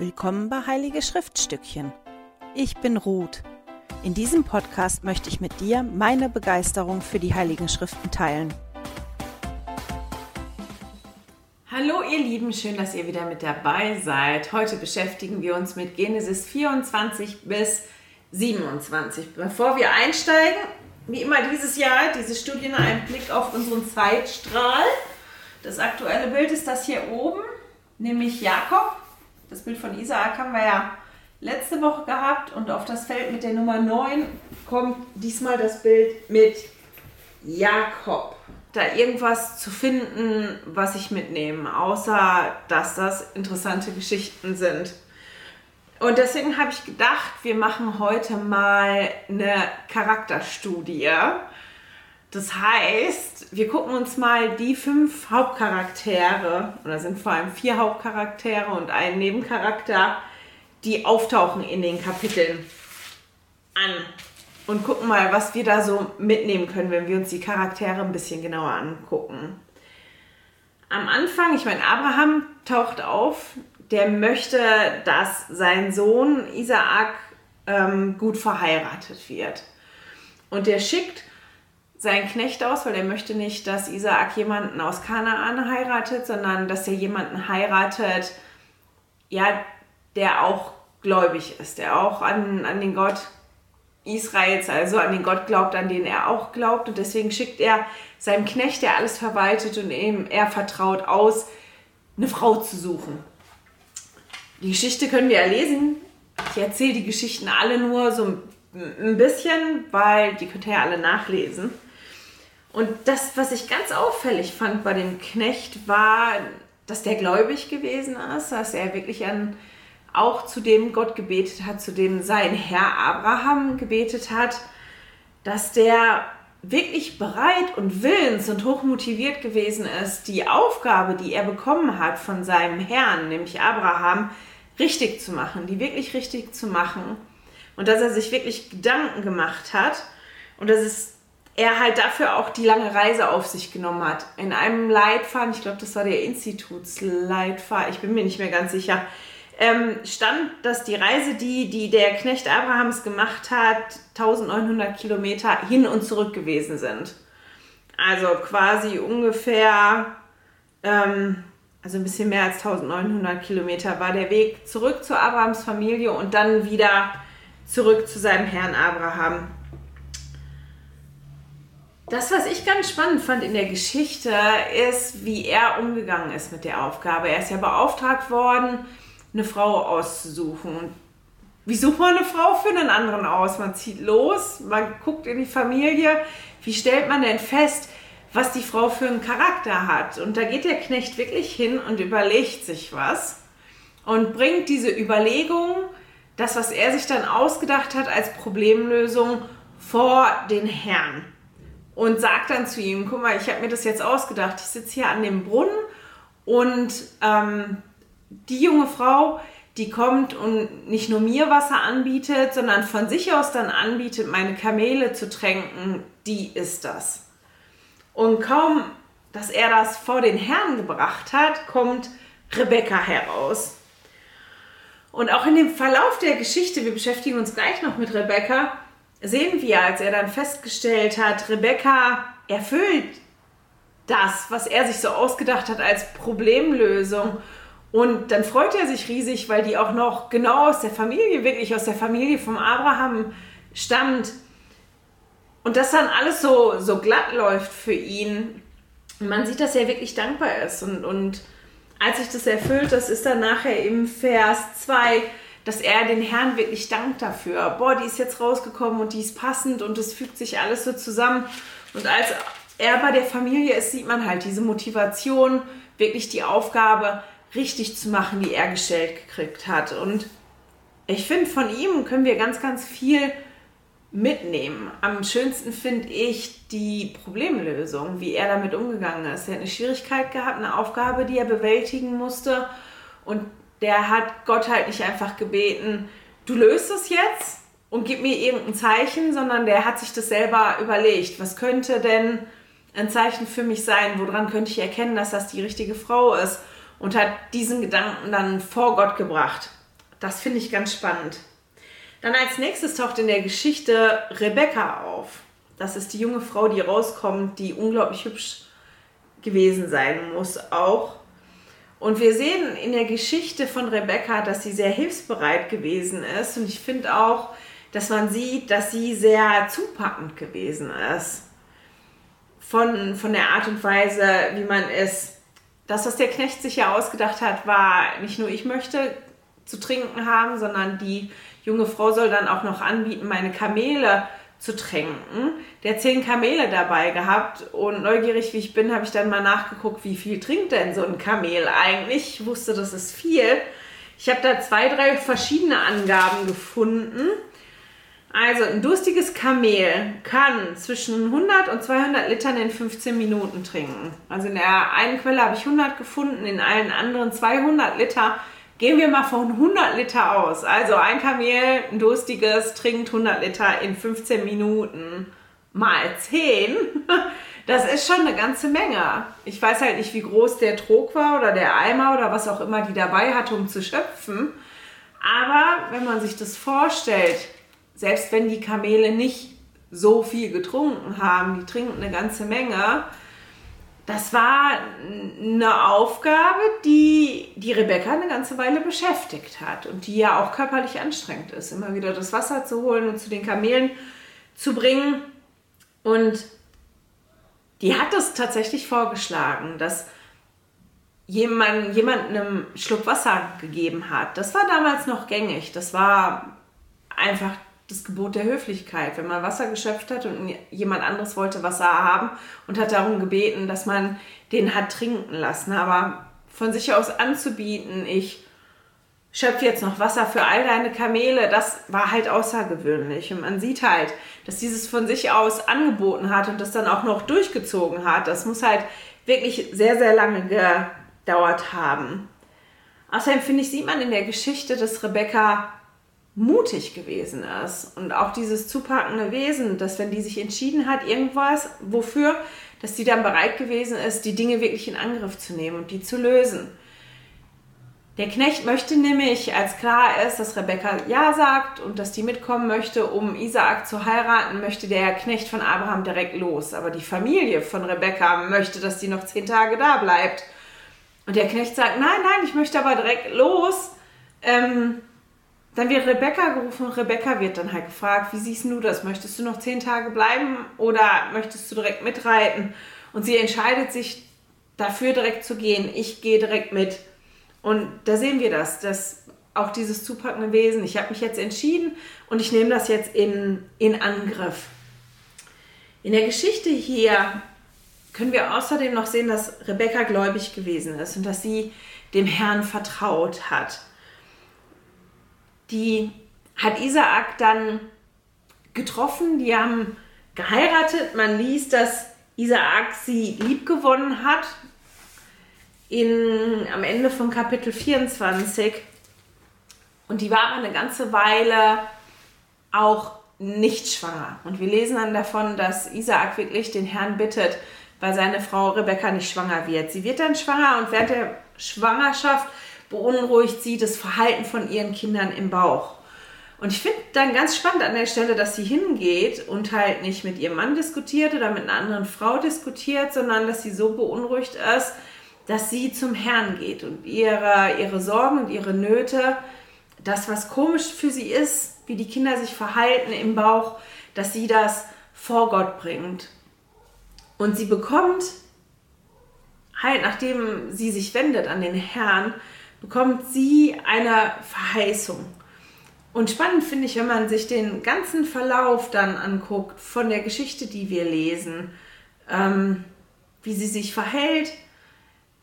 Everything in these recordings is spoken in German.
Willkommen bei Heilige Schriftstückchen. Ich bin Ruth. In diesem Podcast möchte ich mit dir meine Begeisterung für die Heiligen Schriften teilen. Hallo ihr Lieben, schön, dass ihr wieder mit dabei seid. Heute beschäftigen wir uns mit Genesis 24 bis 27. Bevor wir einsteigen, wie immer dieses Jahr, diese Studien einen Blick auf unseren Zeitstrahl. Das aktuelle Bild ist das hier oben, nämlich Jakob das Bild von Isaak haben wir ja letzte Woche gehabt und auf das Feld mit der Nummer 9 kommt diesmal das Bild mit Jakob. Da irgendwas zu finden, was ich mitnehme, außer dass das interessante Geschichten sind. Und deswegen habe ich gedacht, wir machen heute mal eine Charakterstudie. Das heißt, wir gucken uns mal die fünf Hauptcharaktere, oder sind vor allem vier Hauptcharaktere und ein Nebencharakter, die auftauchen in den Kapiteln an. Und gucken mal, was wir da so mitnehmen können, wenn wir uns die Charaktere ein bisschen genauer angucken. Am Anfang, ich meine, Abraham taucht auf, der möchte, dass sein Sohn Isaak ähm, gut verheiratet wird. Und der schickt seinen Knecht aus, weil er möchte nicht, dass Isaak jemanden aus Kanaan heiratet, sondern dass er jemanden heiratet, ja, der auch gläubig ist, der auch an, an den Gott Israels, also an den Gott glaubt, an den er auch glaubt. Und deswegen schickt er seinem Knecht, der alles verwaltet und ihm er vertraut aus, eine Frau zu suchen. Die Geschichte können wir ja lesen. Ich erzähle die Geschichten alle nur so ein bisschen, weil die könnt ihr ja alle nachlesen. Und das, was ich ganz auffällig fand bei dem Knecht, war, dass der gläubig gewesen ist, dass er wirklich an, auch zu dem Gott gebetet hat, zu dem sein Herr Abraham gebetet hat, dass der wirklich bereit und willens und hochmotiviert gewesen ist, die Aufgabe, die er bekommen hat von seinem Herrn, nämlich Abraham, richtig zu machen, die wirklich richtig zu machen. Und dass er sich wirklich Gedanken gemacht hat und dass es er halt dafür auch die lange Reise auf sich genommen hat. In einem Leitfaden, ich glaube, das war der Institutsleitfaden, ich bin mir nicht mehr ganz sicher, ähm, stand, dass die Reise, die, die der Knecht Abrahams gemacht hat, 1900 Kilometer hin und zurück gewesen sind. Also quasi ungefähr, ähm, also ein bisschen mehr als 1900 Kilometer war der Weg zurück zu Abrahams Familie und dann wieder zurück zu seinem Herrn Abraham. Das, was ich ganz spannend fand in der Geschichte, ist, wie er umgegangen ist mit der Aufgabe. Er ist ja beauftragt worden, eine Frau auszusuchen. wie sucht man eine Frau für einen anderen aus? Man zieht los, man guckt in die Familie. Wie stellt man denn fest, was die Frau für einen Charakter hat? Und da geht der Knecht wirklich hin und überlegt sich was und bringt diese Überlegung, das, was er sich dann ausgedacht hat als Problemlösung, vor den Herrn und sagt dann zu ihm, guck mal, ich habe mir das jetzt ausgedacht, ich sitze hier an dem Brunnen und ähm, die junge Frau, die kommt und nicht nur mir Wasser anbietet, sondern von sich aus dann anbietet, meine Kamele zu tränken, die ist das. Und kaum, dass er das vor den Herrn gebracht hat, kommt Rebecca heraus. Und auch in dem Verlauf der Geschichte, wir beschäftigen uns gleich noch mit Rebecca, sehen wir, als er dann festgestellt hat, Rebecca erfüllt das, was er sich so ausgedacht hat als Problemlösung. Und dann freut er sich riesig, weil die auch noch genau aus der Familie, wirklich aus der Familie vom Abraham stammt. Und das dann alles so, so glatt läuft für ihn. Man sieht, dass er wirklich dankbar ist. Und, und als sich das erfüllt, das ist dann nachher im Vers 2, dass er den Herrn wirklich dankt dafür. Boah, die ist jetzt rausgekommen und die ist passend und es fügt sich alles so zusammen. Und als er bei der Familie ist, sieht man halt diese Motivation, wirklich die Aufgabe richtig zu machen, die er gestellt gekriegt hat. Und ich finde, von ihm können wir ganz, ganz viel mitnehmen. Am schönsten finde ich die Problemlösung, wie er damit umgegangen ist. Er hat eine Schwierigkeit gehabt, eine Aufgabe, die er bewältigen musste. Und der hat Gott halt nicht einfach gebeten, du löst es jetzt und gib mir irgendein Zeichen, sondern der hat sich das selber überlegt. Was könnte denn ein Zeichen für mich sein? Woran könnte ich erkennen, dass das die richtige Frau ist? Und hat diesen Gedanken dann vor Gott gebracht. Das finde ich ganz spannend. Dann als nächstes taucht in der Geschichte Rebecca auf. Das ist die junge Frau, die rauskommt, die unglaublich hübsch gewesen sein muss auch. Und wir sehen in der Geschichte von Rebecca, dass sie sehr hilfsbereit gewesen ist. Und ich finde auch, dass man sieht, dass sie sehr zupackend gewesen ist. Von, von der Art und Weise, wie man es. Das, was der Knecht sich ja ausgedacht hat, war nicht nur ich möchte zu trinken haben, sondern die junge Frau soll dann auch noch anbieten, meine Kamele zu tränken. Der hat zehn Kamele dabei gehabt und neugierig wie ich bin, habe ich dann mal nachgeguckt, wie viel trinkt denn so ein Kamel eigentlich. Ich wusste, das ist viel. Ich habe da zwei, drei verschiedene Angaben gefunden. Also ein durstiges Kamel kann zwischen 100 und 200 Litern in 15 Minuten trinken. Also in der einen Quelle habe ich 100 gefunden, in allen anderen 200 Liter Gehen wir mal von 100 Liter aus. Also ein Kamel, ein durstiges, trinkt 100 Liter in 15 Minuten mal 10. Das ist schon eine ganze Menge. Ich weiß halt nicht, wie groß der Trog war oder der Eimer oder was auch immer die dabei hatte, um zu schöpfen. Aber wenn man sich das vorstellt, selbst wenn die Kamele nicht so viel getrunken haben, die trinken eine ganze Menge, das war eine Aufgabe, die die Rebecca eine ganze Weile beschäftigt hat und die ja auch körperlich anstrengend ist, immer wieder das Wasser zu holen und zu den Kamelen zu bringen. Und die hat es tatsächlich vorgeschlagen, dass jemand, jemand einen Schluck Wasser gegeben hat. Das war damals noch gängig. Das war einfach das Gebot der Höflichkeit. Wenn man Wasser geschöpft hat und jemand anderes wollte Wasser haben und hat darum gebeten, dass man den hat trinken lassen. Aber von sich aus anzubieten, ich schöpfe jetzt noch Wasser für all deine Kamele, das war halt außergewöhnlich. Und man sieht halt, dass dieses von sich aus angeboten hat und das dann auch noch durchgezogen hat. Das muss halt wirklich sehr, sehr lange gedauert haben. Außerdem finde ich, sieht man in der Geschichte, dass Rebecca mutig gewesen ist. Und auch dieses zupackende Wesen, dass wenn die sich entschieden hat, irgendwas, wofür, dass die dann bereit gewesen ist, die Dinge wirklich in Angriff zu nehmen und die zu lösen. Der Knecht möchte nämlich, als klar ist, dass Rebecca Ja sagt und dass die mitkommen möchte, um Isaak zu heiraten, möchte der Knecht von Abraham direkt los. Aber die Familie von Rebecca möchte, dass die noch zehn Tage da bleibt. Und der Knecht sagt, nein, nein, ich möchte aber direkt los. Ähm, dann wird Rebecca gerufen und Rebecca wird dann halt gefragt, wie siehst du das? Möchtest du noch zehn Tage bleiben oder möchtest du direkt mitreiten? Und sie entscheidet sich dafür direkt zu gehen. Ich gehe direkt mit. Und da sehen wir das, dass auch dieses zupackende Wesen, ich habe mich jetzt entschieden und ich nehme das jetzt in, in Angriff. In der Geschichte hier können wir außerdem noch sehen, dass Rebecca gläubig gewesen ist und dass sie dem Herrn vertraut hat die hat Isaak dann getroffen, die haben geheiratet. Man liest, dass Isaak sie liebgewonnen hat. In, am Ende von Kapitel 24. Und die war eine ganze Weile auch nicht schwanger. Und wir lesen dann davon, dass Isaak wirklich den Herrn bittet, weil seine Frau Rebekka nicht schwanger wird. Sie wird dann schwanger und während der Schwangerschaft beunruhigt sie das Verhalten von ihren Kindern im Bauch. Und ich finde dann ganz spannend an der Stelle, dass sie hingeht und halt nicht mit ihrem Mann diskutiert oder mit einer anderen Frau diskutiert, sondern dass sie so beunruhigt ist, dass sie zum Herrn geht und ihre, ihre Sorgen und ihre Nöte, das, was komisch für sie ist, wie die Kinder sich verhalten im Bauch, dass sie das vor Gott bringt. Und sie bekommt halt, nachdem sie sich wendet an den Herrn, bekommt sie eine Verheißung. Und spannend finde ich, wenn man sich den ganzen Verlauf dann anguckt von der Geschichte, die wir lesen, ähm, wie sie sich verhält,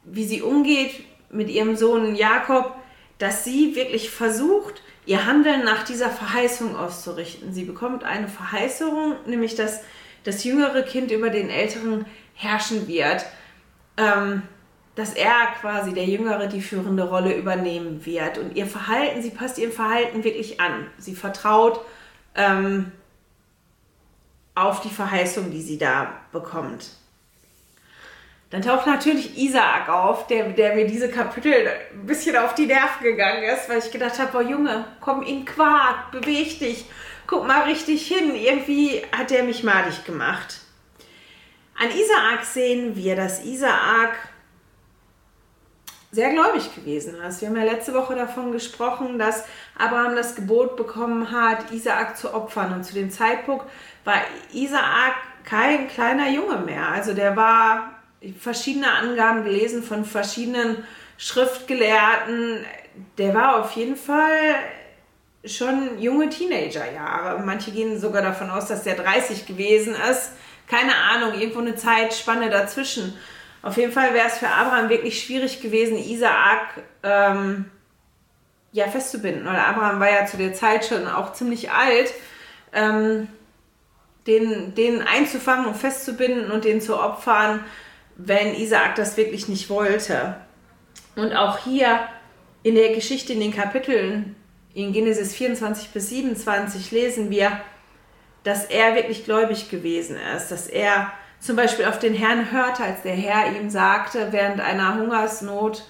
wie sie umgeht mit ihrem Sohn Jakob, dass sie wirklich versucht, ihr Handeln nach dieser Verheißung auszurichten. Sie bekommt eine Verheißung, nämlich dass das jüngere Kind über den älteren herrschen wird. Ähm, dass er quasi der Jüngere die führende Rolle übernehmen wird. Und ihr Verhalten, sie passt ihrem Verhalten wirklich an. Sie vertraut ähm, auf die Verheißung, die sie da bekommt. dann taucht natürlich Isaak auf, der, der mir diese Kapitel ein bisschen auf die Nerven gegangen ist, weil ich gedacht habe, boah Junge, komm in Quark, beweg dich, guck mal richtig hin. Irgendwie hat der mich malig gemacht. An Isaak sehen wir, dass Isaak sehr gläubig gewesen ist. Wir haben ja letzte Woche davon gesprochen, dass Abraham das Gebot bekommen hat, Isaak zu opfern. Und zu dem Zeitpunkt war Isaak kein kleiner Junge mehr. Also der war verschiedene Angaben gelesen von verschiedenen Schriftgelehrten. Der war auf jeden Fall schon junge Teenagerjahre. Manche gehen sogar davon aus, dass der 30 gewesen ist. Keine Ahnung, irgendwo eine Zeitspanne dazwischen. Auf jeden Fall wäre es für Abraham wirklich schwierig gewesen, Isaak ähm, ja, festzubinden. Weil Abraham war ja zu der Zeit schon auch ziemlich alt. Ähm, den, den einzufangen und festzubinden und den zu opfern, wenn Isaak das wirklich nicht wollte. Und auch hier in der Geschichte, in den Kapiteln, in Genesis 24 bis 27 lesen wir, dass er wirklich gläubig gewesen ist, dass er zum Beispiel auf den Herrn hörte, als der Herr ihm sagte, während einer Hungersnot,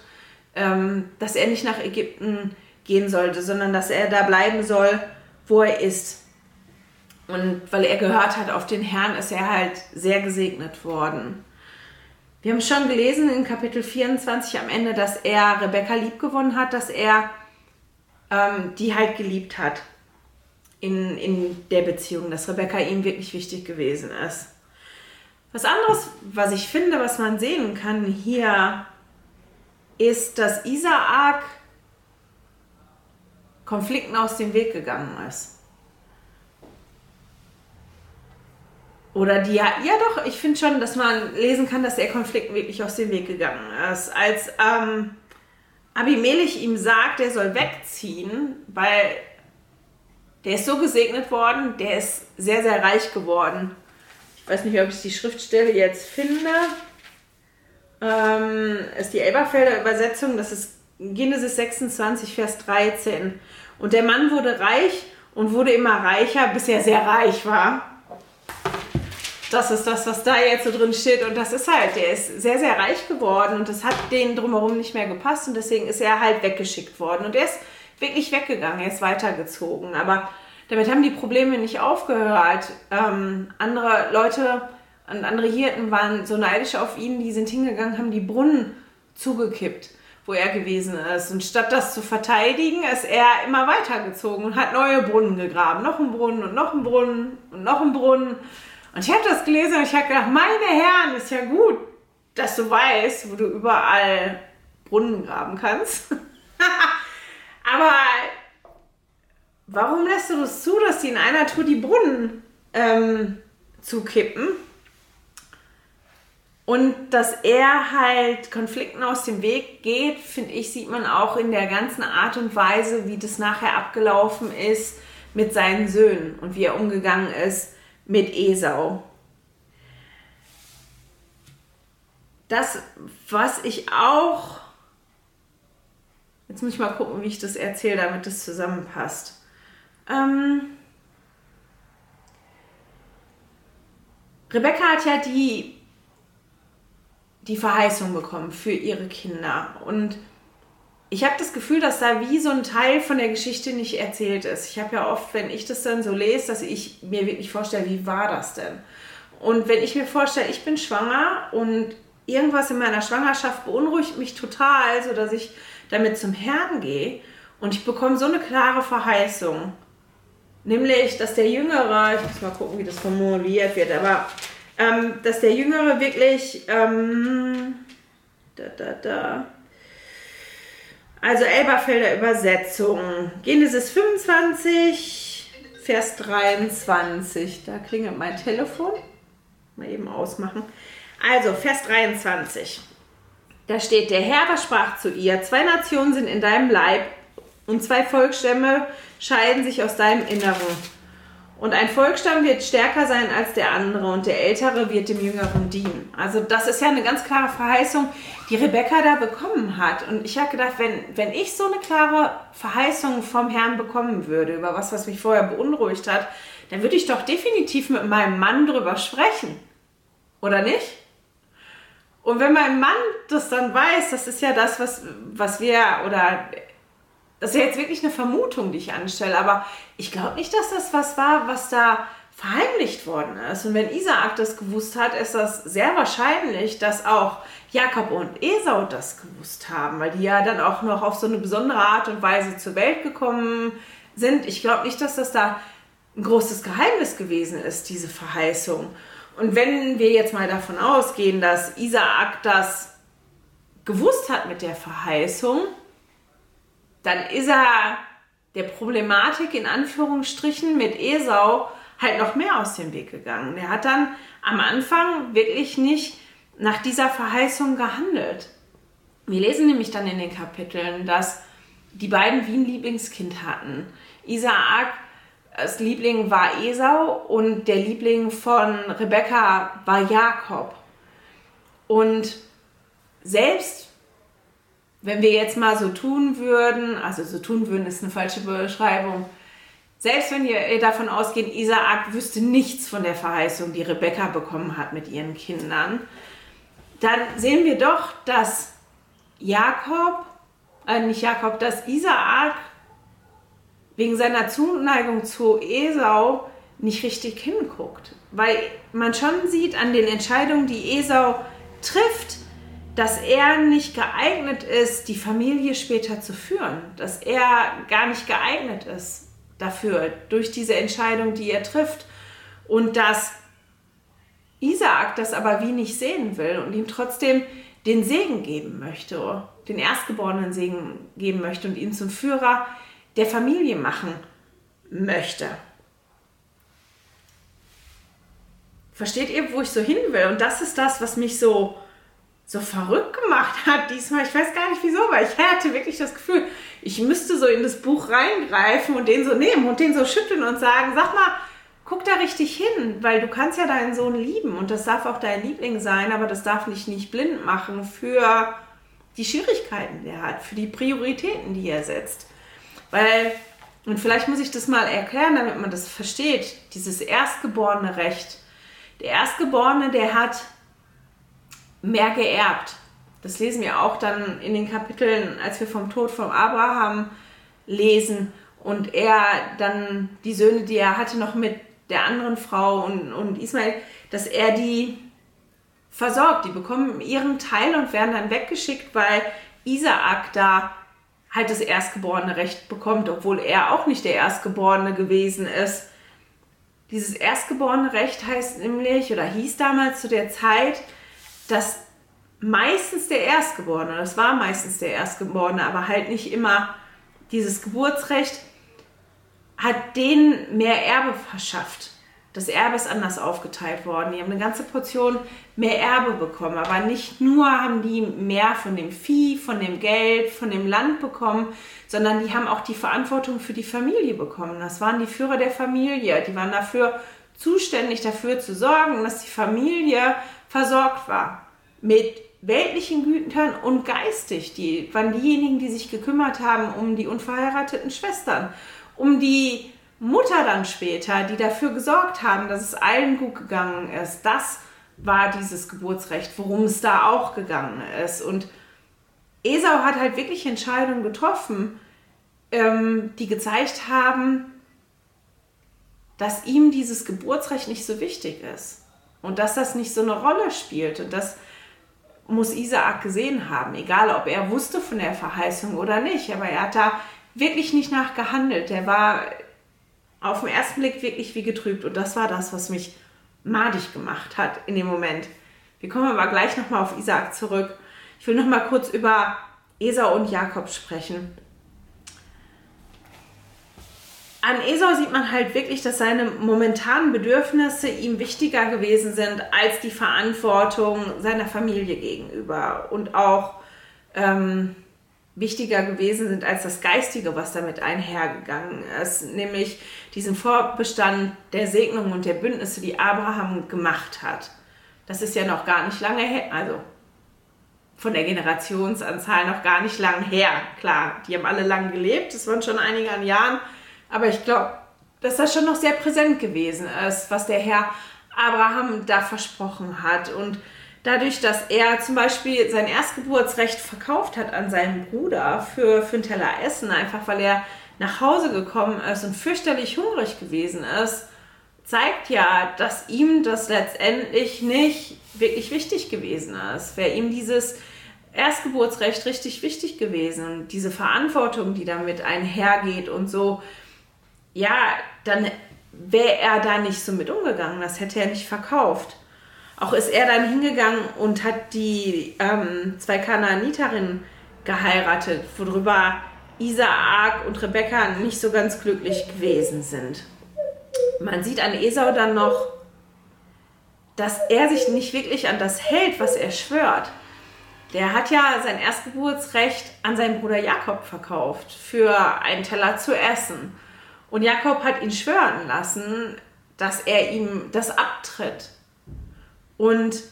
ähm, dass er nicht nach Ägypten gehen sollte, sondern dass er da bleiben soll, wo er ist. Und weil er gehört hat auf den Herrn, ist er halt sehr gesegnet worden. Wir haben schon gelesen in Kapitel 24 am Ende, dass er Rebecca liebgewonnen hat, dass er ähm, die halt geliebt hat in, in der Beziehung, dass Rebecca ihm wirklich wichtig gewesen ist. Was anderes, was ich finde, was man sehen kann hier, ist, dass Isaak Konflikten aus dem Weg gegangen ist. Oder die, ja, doch, ich finde schon, dass man lesen kann, dass der Konflikt wirklich aus dem Weg gegangen ist. Als ähm, Abimelech ihm sagt, er soll wegziehen, weil der ist so gesegnet worden, der ist sehr, sehr reich geworden. Weiß nicht, ob ich die Schriftstelle jetzt finde. Ähm, ist die Elberfelder Übersetzung, das ist Genesis 26, Vers 13. Und der Mann wurde reich und wurde immer reicher, bis er sehr reich war das ist das, was da jetzt so drin steht. Und das ist halt, der ist sehr, sehr reich geworden und das hat denen drumherum nicht mehr gepasst und deswegen ist er halt weggeschickt worden. Und er ist wirklich weggegangen, er ist weitergezogen. Aber damit haben die Probleme nicht aufgehört. Ähm, andere Leute und andere Hirten waren so neidisch auf ihn, die sind hingegangen, haben die Brunnen zugekippt, wo er gewesen ist. Und statt das zu verteidigen, ist er immer weitergezogen und hat neue Brunnen gegraben. Noch ein Brunnen und noch ein Brunnen und noch ein Brunnen. Und ich habe das gelesen und ich habe gedacht, meine Herren, ist ja gut, dass du weißt, wo du überall Brunnen graben kannst. Aber warum lässt du das zu, dass die in einer Tour die Brunnen ähm, zukippen? Und dass er halt Konflikten aus dem Weg geht, finde ich, sieht man auch in der ganzen Art und Weise, wie das nachher abgelaufen ist mit seinen Söhnen und wie er umgegangen ist mit Esau. Das, was ich auch, jetzt muss ich mal gucken, wie ich das erzähle, damit das zusammenpasst. Ähm, Rebecca hat ja die, die Verheißung bekommen für ihre Kinder und ich habe das Gefühl, dass da wie so ein Teil von der Geschichte nicht erzählt ist. Ich habe ja oft, wenn ich das dann so lese, dass ich mir wirklich vorstelle, wie war das denn? Und wenn ich mir vorstelle, ich bin schwanger und irgendwas in meiner Schwangerschaft beunruhigt mich total, sodass ich damit zum Herrn gehe und ich bekomme so eine klare Verheißung. Nämlich, dass der Jüngere, ich muss mal gucken, wie das formuliert wird, aber ähm, dass der Jüngere wirklich, ähm, da, da, da, also Elberfelder Übersetzung. Genesis 25, Vers 23. Da klingelt mein Telefon. Mal eben ausmachen. Also, Vers 23. Da steht, der Herr sprach zu ihr, zwei Nationen sind in deinem Leib und zwei Volksstämme scheiden sich aus deinem Inneren. Und ein Volksstamm wird stärker sein als der andere und der Ältere wird dem Jüngeren dienen. Also das ist ja eine ganz klare Verheißung, die Rebecca da bekommen hat. Und ich habe gedacht, wenn, wenn ich so eine klare Verheißung vom Herrn bekommen würde, über was, was mich vorher beunruhigt hat, dann würde ich doch definitiv mit meinem Mann drüber sprechen. Oder nicht? Und wenn mein Mann das dann weiß, das ist ja das, was, was wir, oder das ist ja jetzt wirklich eine Vermutung, die ich anstelle, aber ich glaube nicht, dass das was war, was da verheimlicht worden ist. Und wenn Isaak das gewusst hat, ist das sehr wahrscheinlich, dass auch Jakob und Esau das gewusst haben, weil die ja dann auch noch auf so eine besondere Art und Weise zur Welt gekommen sind. Ich glaube nicht, dass das da ein großes Geheimnis gewesen ist, diese Verheißung. Und wenn wir jetzt mal davon ausgehen, dass Isaak das gewusst hat mit der Verheißung, dann ist er der Problematik in Anführungsstrichen mit Esau halt noch mehr aus dem Weg gegangen. Er hat dann am Anfang wirklich nicht nach dieser Verheißung gehandelt. Wir lesen nämlich dann in den Kapiteln, dass die beiden wie ein Lieblingskind hatten. Isaak, das Liebling war Esau und der Liebling von Rebekka war Jakob. Und selbst wenn wir jetzt mal so tun würden, also so tun würden ist eine falsche Beschreibung, selbst wenn ihr davon ausgeht, Isaak wüsste nichts von der Verheißung, die Rebekka bekommen hat mit ihren Kindern, dann sehen wir doch, dass Jakob, äh nicht Jakob, dass Isaak wegen seiner Zuneigung zu Esau nicht richtig hinguckt. Weil man schon sieht an den Entscheidungen, die Esau dass er nicht geeignet ist, die Familie später zu führen. Dass er gar nicht geeignet ist dafür, durch diese Entscheidung, die er trifft. Und dass Isaak das aber wie nicht sehen will und ihm trotzdem den Segen geben möchte, den erstgeborenen Segen geben möchte und ihn zum Führer der Familie machen möchte. Versteht ihr, wo ich so hin will? Und das ist das, was mich so so verrückt gemacht hat diesmal. Ich weiß gar nicht wieso, weil ich hatte wirklich das Gefühl, ich müsste so in das Buch reingreifen und den so nehmen und den so schütteln und sagen, sag mal, guck da richtig hin, weil du kannst ja deinen Sohn lieben und das darf auch dein Liebling sein, aber das darf dich nicht blind machen für die Schwierigkeiten, die er hat, für die Prioritäten, die er setzt. Weil, und vielleicht muss ich das mal erklären, damit man das versteht, dieses erstgeborene Recht. Der Erstgeborene, der hat mehr geerbt. Das lesen wir auch dann in den Kapiteln, als wir vom Tod von Abraham lesen und er dann die Söhne, die er hatte, noch mit der anderen Frau und, und Ismael, dass er die versorgt. Die bekommen ihren Teil und werden dann weggeschickt, weil Isaak da halt das erstgeborene Recht bekommt, obwohl er auch nicht der Erstgeborene gewesen ist. Dieses erstgeborene Recht heißt nämlich oder hieß damals zu der Zeit, dass meistens der Erstgeborene, das war meistens der Erstgeborene, aber halt nicht immer dieses Geburtsrecht, hat denen mehr Erbe verschafft. Das Erbe ist anders aufgeteilt worden. Die haben eine ganze Portion mehr Erbe bekommen. Aber nicht nur haben die mehr von dem Vieh, von dem Geld, von dem Land bekommen, sondern die haben auch die Verantwortung für die Familie bekommen. Das waren die Führer der Familie. Die waren dafür zuständig, dafür zu sorgen, dass die Familie versorgt war mit weltlichen Gütern und geistig. Die waren diejenigen, die sich gekümmert haben um die unverheirateten Schwestern, um die Mutter dann später, die dafür gesorgt haben, dass es allen gut gegangen ist. Das war dieses Geburtsrecht, worum es da auch gegangen ist. Und Esau hat halt wirklich Entscheidungen getroffen, ähm, die gezeigt haben, dass ihm dieses Geburtsrecht nicht so wichtig ist und dass das nicht so eine Rolle spielt und dass muss Isaak gesehen haben, egal ob er wusste von der Verheißung oder nicht. Aber er hat da wirklich nicht nachgehandelt. Er war auf den ersten Blick wirklich wie getrübt. Und das war das, was mich madig gemacht hat in dem Moment. Wir kommen aber gleich nochmal auf Isaak zurück. Ich will nochmal kurz über Esau und Jakob sprechen an Esau sieht man halt wirklich, dass seine momentanen Bedürfnisse ihm wichtiger gewesen sind als die Verantwortung seiner Familie gegenüber und auch ähm, wichtiger gewesen sind als das Geistige, was damit einhergegangen ist, nämlich diesen Vorbestand der Segnungen und der Bündnisse, die Abraham gemacht hat. Das ist ja noch gar nicht lange her, also von der Generationsanzahl noch gar nicht lang her. Klar, die haben alle lang gelebt, das waren schon einige an Jahren, aber ich glaube, dass das schon noch sehr präsent gewesen ist, was der Herr Abraham da versprochen hat. Und dadurch, dass er zum Beispiel sein Erstgeburtsrecht verkauft hat an seinen Bruder für, für einen Teller Essen, einfach weil er nach Hause gekommen ist und fürchterlich hungrig gewesen ist, zeigt ja, dass ihm das letztendlich nicht wirklich wichtig gewesen ist. Wäre ihm dieses Erstgeburtsrecht richtig wichtig gewesen und diese Verantwortung, die damit einhergeht und so, ja, dann wäre er da nicht so mit umgegangen. Das hätte er nicht verkauft. Auch ist er dann hingegangen und hat die ähm, zwei Kanaaniterinnen geheiratet, worüber Isaak und Rebekka nicht so ganz glücklich gewesen sind. Man sieht an Esau dann noch, dass er sich nicht wirklich an das hält, was er schwört. Der hat ja sein Erstgeburtsrecht an seinen Bruder Jakob verkauft für einen Teller zu essen. Und Jakob hat ihn schwören lassen, dass er ihm das abtritt. Und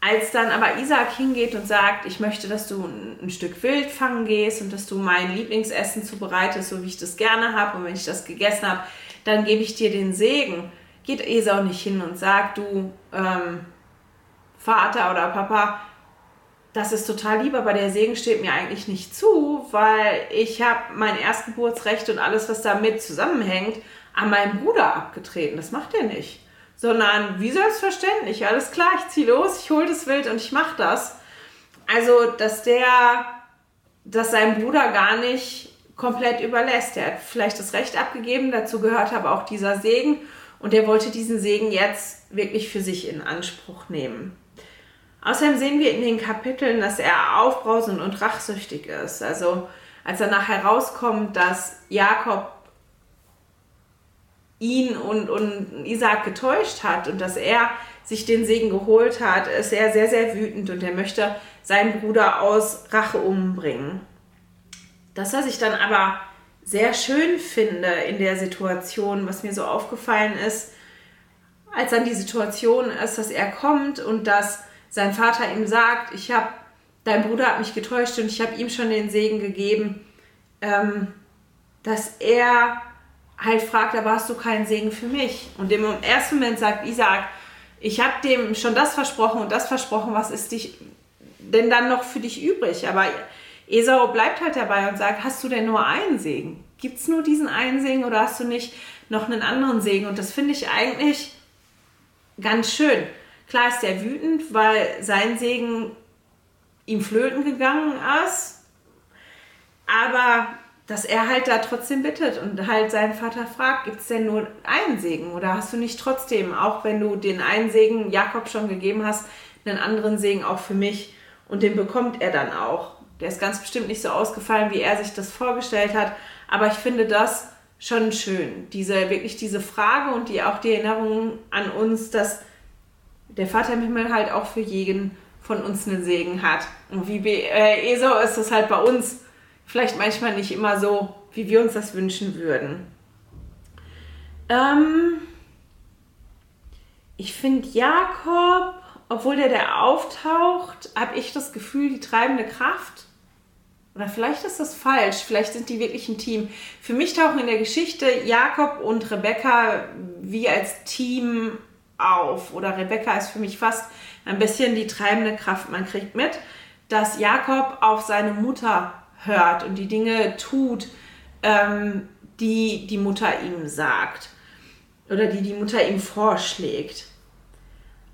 als dann aber Isaac hingeht und sagt, ich möchte, dass du ein, Stück Wild fangen gehst und dass du mein Lieblingsessen zubereitest, so wie ich das gerne habe und wenn ich das gegessen habe, dann gebe ich dir den Segen. Geht Esau nicht hin und sagt, du ähm, Vater oder Papa, das ist total lieb, aber der Segen steht mir eigentlich nicht zu, weil ich habe mein Erstgeburtsrecht und alles, was damit zusammenhängt, an meinen Bruder abgetreten. Das macht er nicht sondern wie selbstverständlich, alles klar, ich ziehe los, ich hole das Wild und ich mache das. Also, dass der, dass sein Bruder gar nicht komplett überlässt. Er hat vielleicht das Recht abgegeben, dazu gehört aber auch dieser Segen und er wollte diesen Segen jetzt wirklich für sich in Anspruch nehmen. Außerdem sehen wir in den Kapiteln, dass er aufbrausend und rachsüchtig ist. Also als er nachher rauskommt, dass Jakob ihn und, und Isaac getäuscht hat und dass er sich den Segen geholt hat, ist er sehr, sehr wütend und er möchte seinen Bruder aus Rache umbringen. Das, was ich dann aber sehr schön finde in der Situation, was mir so aufgefallen ist, als dann die Situation ist, dass er kommt und dass sein Vater ihm sagt, ich habe, dein Bruder hat mich getäuscht und ich habe ihm schon den Segen gegeben, ähm, dass er halt fragt, aber hast du keinen Segen für mich? Und im ersten Moment sagt Isaac, ich habe dem schon das versprochen und das versprochen, was ist dich denn dann noch für dich übrig? Aber Esau bleibt halt dabei und sagt, hast du denn nur einen Segen? Gibt es nur diesen einen Segen oder hast du nicht noch einen anderen Segen? Und das finde ich eigentlich ganz schön. Klar ist er wütend, weil sein Segen ihm flöten gegangen ist. Aber dass er halt da trotzdem bittet und halt seinen Vater fragt, gibt es denn nur einen Segen oder hast du nicht trotzdem, auch wenn du den einen Segen Jakob schon gegeben hast, einen anderen Segen auch für mich und den bekommt er dann auch. Der ist ganz bestimmt nicht so ausgefallen, wie er sich das vorgestellt hat, aber ich finde das schon schön, diese wirklich diese Frage und die auch die Erinnerung an uns, dass der Vater im Himmel halt auch für jeden von uns einen Segen hat. Und wie äh, Esau ist es halt bei uns vielleicht manchmal nicht immer so, wie wir uns das wünschen würden. Ähm, ich finde Jakob, obwohl der der auftaucht, habe ich das Gefühl, die treibende Kraft. Oder vielleicht ist das falsch, vielleicht sind die wirklich ein Team. Für mich tauchen in der Geschichte Jakob und Rebecca wie als Team auf. Oder Rebecca ist für mich fast ein bisschen die treibende Kraft. Man kriegt mit, dass Jakob auf seine Mutter hört und die Dinge tut, ähm, die die Mutter ihm sagt oder die die Mutter ihm vorschlägt.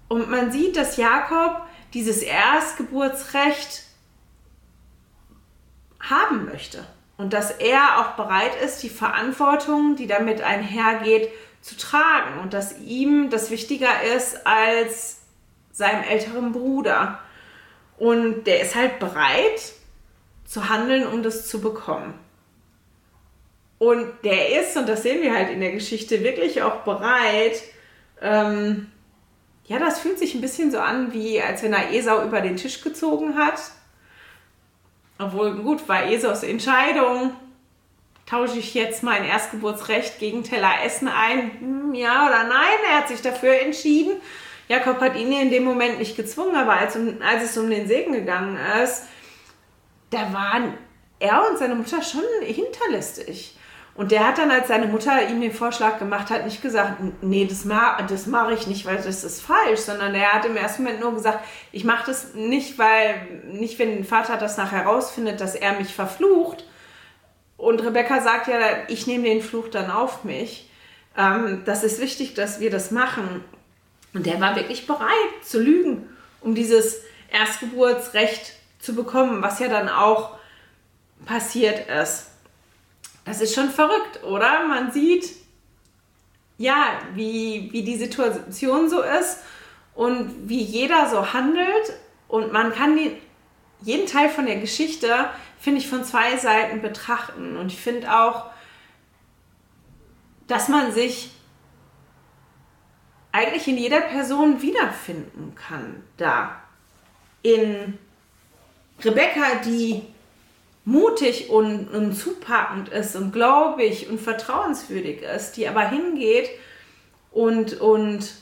Und man sieht, dass Jakob dieses Erstgeburtsrecht haben möchte und dass er auch bereit ist, die Verantwortung, die damit einhergeht, zu tragen und dass ihm das wichtiger ist als seinem älteren Bruder. Und der ist halt bereit, zu handeln, um das zu bekommen. Und der ist, und das sehen wir halt in der Geschichte, wirklich auch bereit. Ähm, ja, das fühlt sich ein bisschen so an, wie als wenn er Esau über den Tisch gezogen hat. Obwohl, gut, war Esaus Entscheidung. Tausche ich jetzt mein Erstgeburtsrecht gegen Teller Essen ein? Hm, ja oder nein? Er hat sich dafür entschieden. Jakob hat ihn in dem Moment nicht gezwungen, aber als, als es um den Segen gegangen ist, da waren er und seine Mutter schon hinterlistig. Und der hat dann, als seine Mutter ihm den Vorschlag gemacht hat, nicht gesagt, nee, das, ma das mache ich nicht, weil das ist falsch, sondern er hat im ersten Moment nur gesagt, ich mache das nicht, weil, nicht wenn Vater das nachher herausfindet, dass er mich verflucht. Und Rebecca sagt ja, ich nehme den Fluch dann auf mich. Ähm, das ist wichtig, dass wir das machen. Und der war wirklich bereit zu lügen, um dieses Erstgeburtsrecht zu bekommen, was ja dann auch passiert ist. Das ist schon verrückt, oder? Man sieht, ja, wie, wie die Situation so ist und wie jeder so handelt. Und man kann die, jeden Teil von der Geschichte, finde ich, von zwei Seiten betrachten. Und ich finde auch, dass man sich eigentlich in jeder Person wiederfinden kann da. In Rebecca, die mutig und, und zupackend ist und glaubig und vertrauenswürdig ist, die aber hingeht und, und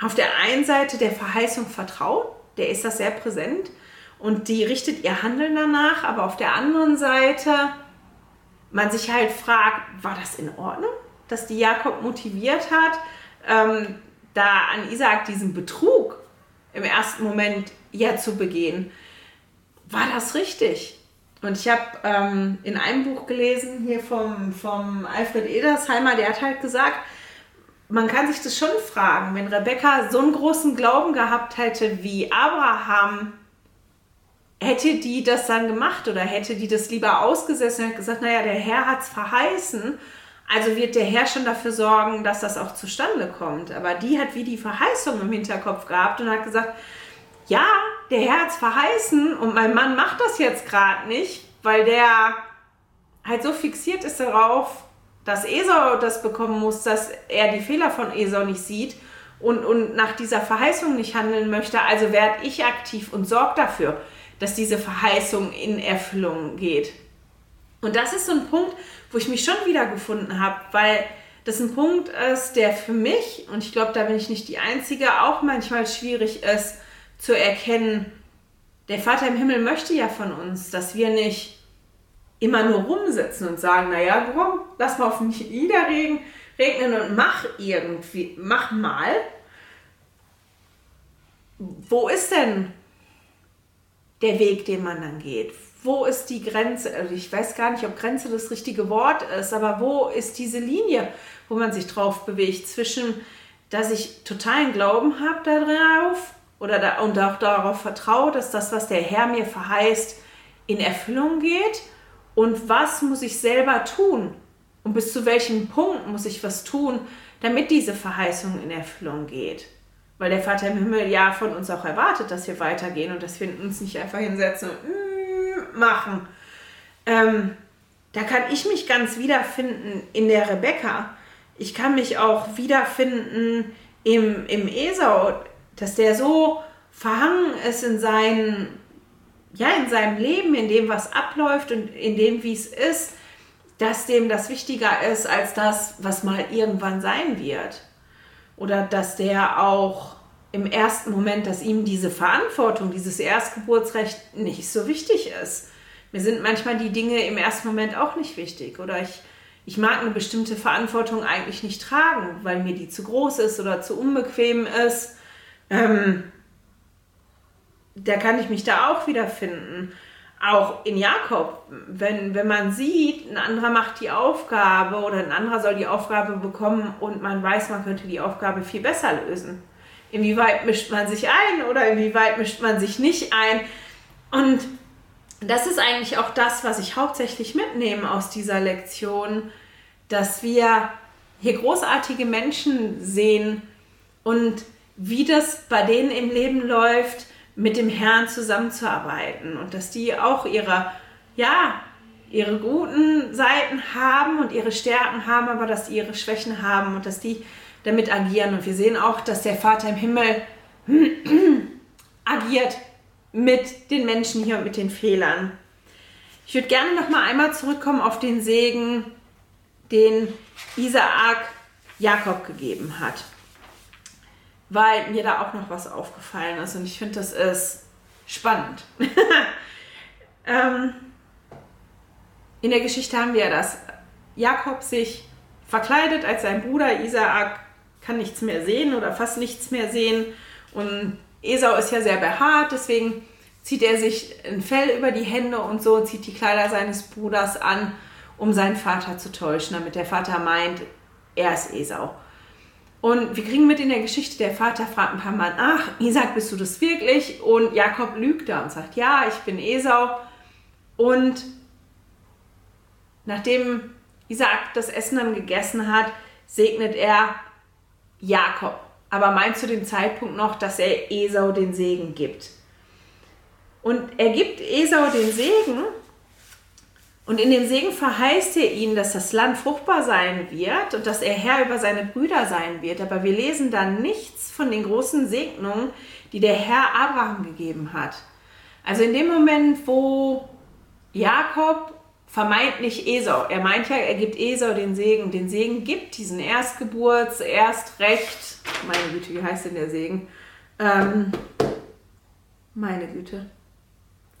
auf der einen Seite der Verheißung vertraut, der ist das sehr präsent und die richtet ihr Handeln danach, aber auf der anderen Seite man sich halt fragt, war das in Ordnung, dass die Jakob motiviert hat, ähm, da an Isaac diesen Betrug im ersten Moment ja zu begehen? War das richtig? Und ich habe ähm, in einem Buch gelesen, hier vom, vom Alfred Edersheimer, der hat halt gesagt, man kann sich das schon fragen, wenn Rebecca so einen großen Glauben gehabt hätte wie Abraham, hätte die das dann gemacht oder hätte die das lieber ausgesessen und gesagt, naja, der Herr hat es verheißen, also wird der Herr schon dafür sorgen, dass das auch zustande kommt. Aber die hat wie die Verheißung im Hinterkopf gehabt und hat gesagt, ja, der Herr hat es verheißen und mein Mann macht das jetzt gerade nicht, weil der halt so fixiert ist darauf, dass Esau das bekommen muss, dass er die Fehler von Esau nicht sieht und, und nach dieser Verheißung nicht handeln möchte. Also werde ich aktiv und sorge dafür, dass diese Verheißung in Erfüllung geht. Und das ist so ein Punkt, wo ich mich schon wiedergefunden habe, weil das ein Punkt ist, der für mich, und ich glaube, da bin ich nicht die Einzige, auch manchmal schwierig ist, zu erkennen, der Vater im Himmel möchte ja von uns, dass wir nicht immer nur rumsitzen und sagen, naja, komm, lass mal auf mich niederregen, regnen und mach irgendwie, mach mal. Wo ist denn der Weg, den man dann geht? Wo ist die Grenze? Also ich weiß gar nicht, ob Grenze das richtige Wort ist, aber wo ist diese Linie, wo man sich drauf bewegt zwischen, dass ich totalen Glauben habe darauf oder da, und auch darauf vertraue, dass das, was der Herr mir verheißt, in Erfüllung geht und was muss ich selber tun und bis zu welchem Punkt muss ich was tun, damit diese Verheißung in Erfüllung geht. Weil der Vater im Himmel ja von uns auch erwartet, dass wir weitergehen und dass wir uns nicht einfach hinsetzen und mm, machen. Ähm, da kann ich mich ganz wiederfinden in der Rebecca. Ich kann mich auch wiederfinden im, im Esau, dass der so verhangen ist in, seinen, ja, in seinem Leben, in dem, was abläuft und in dem, wie es ist, dass dem das wichtiger ist als das, was mal irgendwann sein wird. Oder dass der auch im ersten Moment, dass ihm diese Verantwortung, dieses Erstgeburtsrecht nicht so wichtig ist. Mir sind manchmal die Dinge im ersten Moment auch nicht wichtig. Oder ich, ich mag eine bestimmte Verantwortung eigentlich nicht tragen, weil mir die zu groß ist oder zu unbequem ist. Ähm, da kann ich mich da auch wiederfinden. Auch in Jakob, wenn, wenn man sieht, ein anderer macht die Aufgabe oder ein anderer soll die Aufgabe bekommen und man weiß, man könnte die Aufgabe viel besser lösen. Inwieweit mischt man sich ein oder inwieweit mischt man sich nicht ein? Und das ist eigentlich auch das, was ich hauptsächlich mitnehme aus dieser Lektion, dass wir hier großartige Menschen sehen und wie das bei denen im Leben läuft, mit dem Herrn zusammenzuarbeiten und dass die auch ihre, ja, ihre guten Seiten haben und ihre Stärken haben, aber dass die ihre Schwächen haben und dass die damit agieren. Und wir sehen auch, dass der Vater im Himmel agiert mit den Menschen hier und mit den Fehlern. Ich würde gerne noch mal einmal zurückkommen auf den Segen, den Isaak Jakob gegeben hat weil mir da auch noch was aufgefallen ist und ich finde, das ist spannend. ähm, in der Geschichte haben wir das. Jakob sich verkleidet als sein Bruder. Isaak kann nichts mehr sehen oder fast nichts mehr sehen. Und Esau ist ja sehr behaart, deswegen zieht er sich ein Fell über die Hände und so, zieht die Kleider seines Bruders an, um seinen Vater zu täuschen, damit der Vater meint, er ist Esau. Und wir kriegen mit in der Geschichte, der Vater fragt ein paar Mal ach, Isaac, bist du das wirklich? Und Jakob lügt da und sagt, ja, ich bin Esau. Und nachdem Isaac das Essen dann gegessen hat, segnet er Jakob. Aber meint zu dem Zeitpunkt noch, dass er Esau den Segen gibt. Und er gibt Esau den Segen und in dem Segen verheißt er ihnen, dass das Land fruchtbar sein wird und dass er Herr über seine Brüder sein wird. Aber wir lesen dann nichts von den großen Segnungen, die der Herr Abraham gegeben hat. Also in dem Moment, wo Jakob vermeintlich Esau, er meint ja, er gibt Esau den Segen, den Segen gibt diesen Erstgeburts, Erstrecht, meine Güte, wie heißt denn der Segen? Ähm, meine Güte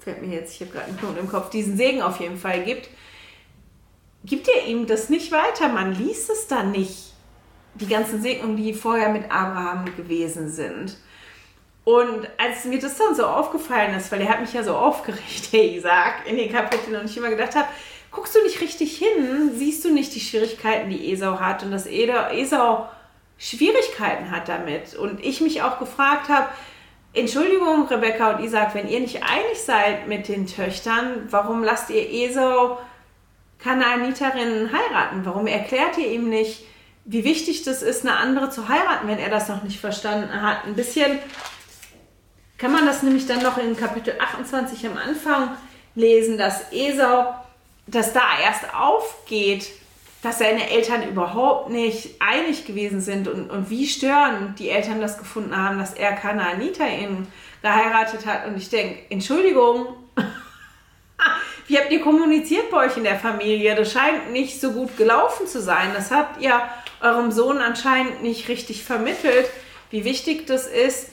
fällt mir jetzt, ich habe gerade einen Knoten im Kopf, diesen Segen auf jeden Fall gibt, gibt er ihm das nicht weiter. Man liest es dann nicht. Die ganzen Segnungen, die vorher mit Abraham gewesen sind. Und als mir das dann so aufgefallen ist, weil er hat mich ja so aufgeregt, der Isaac, in den Kapiteln und ich immer gedacht habe, guckst du nicht richtig hin, siehst du nicht die Schwierigkeiten, die Esau hat und dass Esau Schwierigkeiten hat damit. Und ich mich auch gefragt habe, Entschuldigung, Rebecca und Isaac, wenn ihr nicht einig seid mit den Töchtern, warum lasst ihr Esau Kanaaniterinnen heiraten? Warum erklärt ihr ihm nicht, wie wichtig das ist, eine andere zu heiraten, wenn er das noch nicht verstanden hat? Ein bisschen kann man das nämlich dann noch in Kapitel 28 am Anfang lesen, dass Esau, dass da erst aufgeht, dass seine Eltern überhaupt nicht einig gewesen sind und, und wie störend die Eltern das gefunden haben, dass er Kanaanita ihn geheiratet hat. Und ich denke, Entschuldigung, wie habt ihr kommuniziert bei euch in der Familie? Das scheint nicht so gut gelaufen zu sein. Das habt ihr eurem Sohn anscheinend nicht richtig vermittelt, wie wichtig das ist,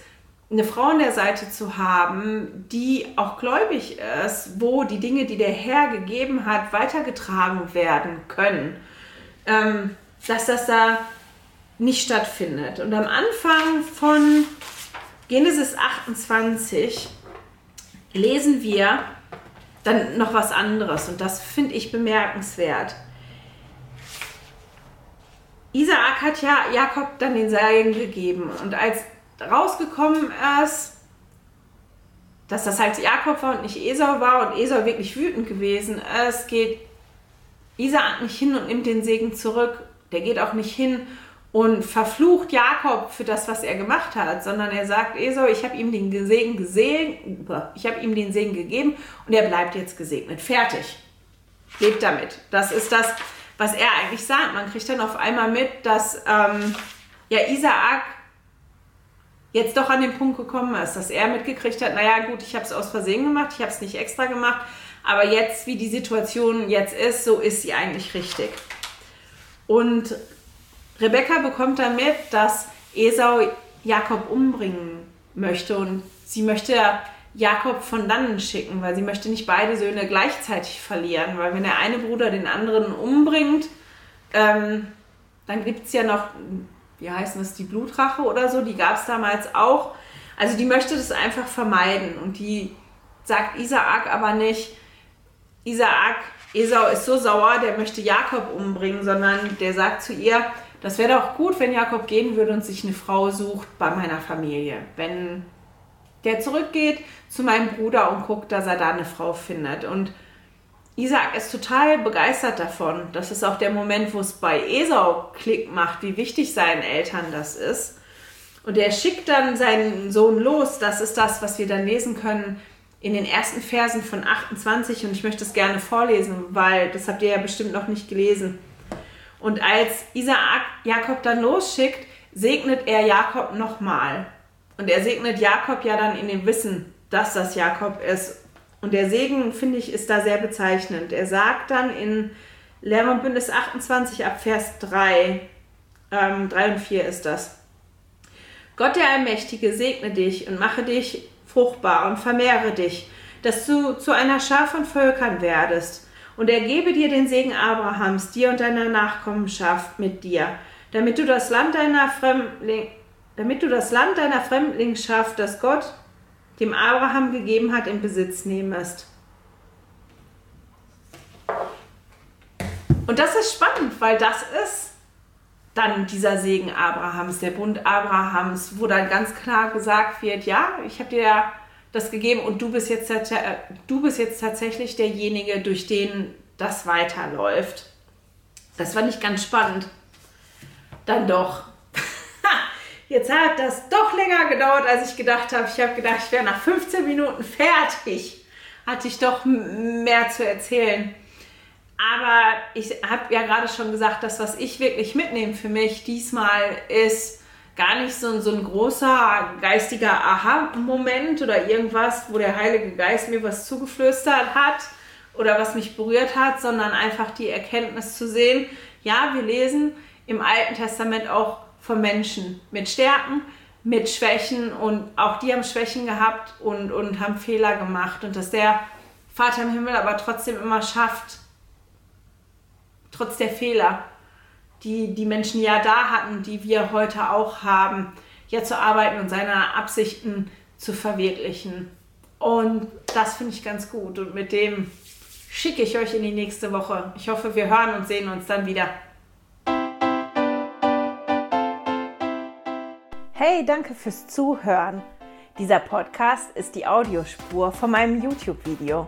eine Frau an der Seite zu haben, die auch gläubig ist, wo die Dinge, die der Herr gegeben hat, weitergetragen werden können ähm, dass das da nicht stattfindet. Und am Anfang von Genesis 28 lesen wir dann noch was anderes und das finde ich bemerkenswert. Isaak hat ja Jakob dann den Segen gegeben und als rausgekommen ist, dass das halt Jakob war und nicht Esau war und Esau wirklich wütend gewesen ist, geht Isaak nicht hin und nimmt den Segen zurück. Der geht auch nicht hin und verflucht Jakob für das, was er gemacht hat, sondern er sagt Esau, ich habe ihm den Segen gesehen, ich habe ihm den Segen gegeben und er bleibt jetzt gesegnet. Fertig. Lebt damit. Das ist das, was er eigentlich sagt. Man kriegt dann auf einmal mit, dass ähm, ja Isaak jetzt doch an den Punkt gekommen ist, dass er mitgekriegt hat, naja gut, ich habe es aus Versehen gemacht, ich habe es nicht extra gemacht, aber jetzt, wie die Situation jetzt ist, so ist sie eigentlich richtig. Und Rebecca bekommt dann mit, dass Esau Jakob umbringen möchte und sie möchte Jakob von dannen schicken, weil sie möchte nicht beide Söhne gleichzeitig verlieren, weil wenn der eine Bruder den anderen umbringt, ähm, dann gibt es ja noch, wie heißt das, die Blutrache oder so, die gab es damals auch. Also die möchte das einfach vermeiden und die sagt Isaak aber nicht, Isaak, Esau ist so sauer, der möchte Jakob umbringen, sondern der sagt zu ihr, das wäre doch gut, wenn Jakob gehen würde und sich eine Frau sucht bei meiner Familie. Wenn der zurückgeht zu meinem Bruder und guckt, dass er da eine Frau findet. Und Isaac ist total begeistert davon. Das ist auch der Moment, wo es bei Esau Klick macht, wie wichtig seinen Eltern das ist. Und er schickt dann seinen Sohn los. Das ist das, was wir dann lesen können in den ersten Versen von 28 und ich möchte es gerne vorlesen, weil das habt ihr ja bestimmt noch nicht gelesen. Und als Isaak Jakob dann losschickt, segnet er Jakob nochmal. Und er segnet Jakob ja dann in dem Wissen, dass das Jakob ist. Und der Segen, finde ich, ist da sehr bezeichnend. Er sagt dann in Lehrer und Bündnis 28 ab Vers 3, ähm, 3 und 4 ist das. Gott der Allmächtige segne dich und mache dich fruchtbar und vermehre dich, dass du zu einer Schar von Völkern werdest Und er gebe dir den Segen Abrahams, dir und deiner Nachkommenschaft mit dir, damit du das Land deiner Fremdling, damit du das Land deiner Fremdlingschaft, das Gott dem Abraham gegeben hat, in Besitz nehmest. Und das ist spannend, weil das ist dann dieser Segen Abrahams, der Bund Abrahams, wo dann ganz klar gesagt wird, ja, ich habe dir das gegeben und du bist, jetzt, du bist jetzt tatsächlich derjenige, durch den das weiterläuft. Das fand ich ganz spannend. Dann doch. Jetzt hat das doch länger gedauert, als ich gedacht habe. Ich habe gedacht, ich wäre nach 15 Minuten fertig. Hatte ich doch mehr zu erzählen. Aber ich habe ja gerade schon gesagt, das, was ich wirklich mitnehme für mich diesmal ist gar nicht so, so ein großer geistiger Aha-Moment oder irgendwas, wo der Heilige Geist mir was zugeflüstert hat oder was mich berührt hat, sondern einfach die Erkenntnis zu sehen, ja, wir lesen im Alten Testament auch von Menschen mit Stärken, mit Schwächen und auch die haben Schwächen gehabt und, und haben Fehler gemacht und dass der Vater im Himmel aber trotzdem immer schafft, trotz der Fehler, die die Menschen ja da hatten, die wir heute auch haben, ja zu arbeiten und seine Absichten zu verwirklichen. Und das finde ich ganz gut. Und mit dem schicke ich euch in die nächste Woche. Ich hoffe, wir hören und sehen uns dann wieder. Hey, danke fürs Zuhören. Dieser Podcast ist die Audiospur von meinem YouTube-Video.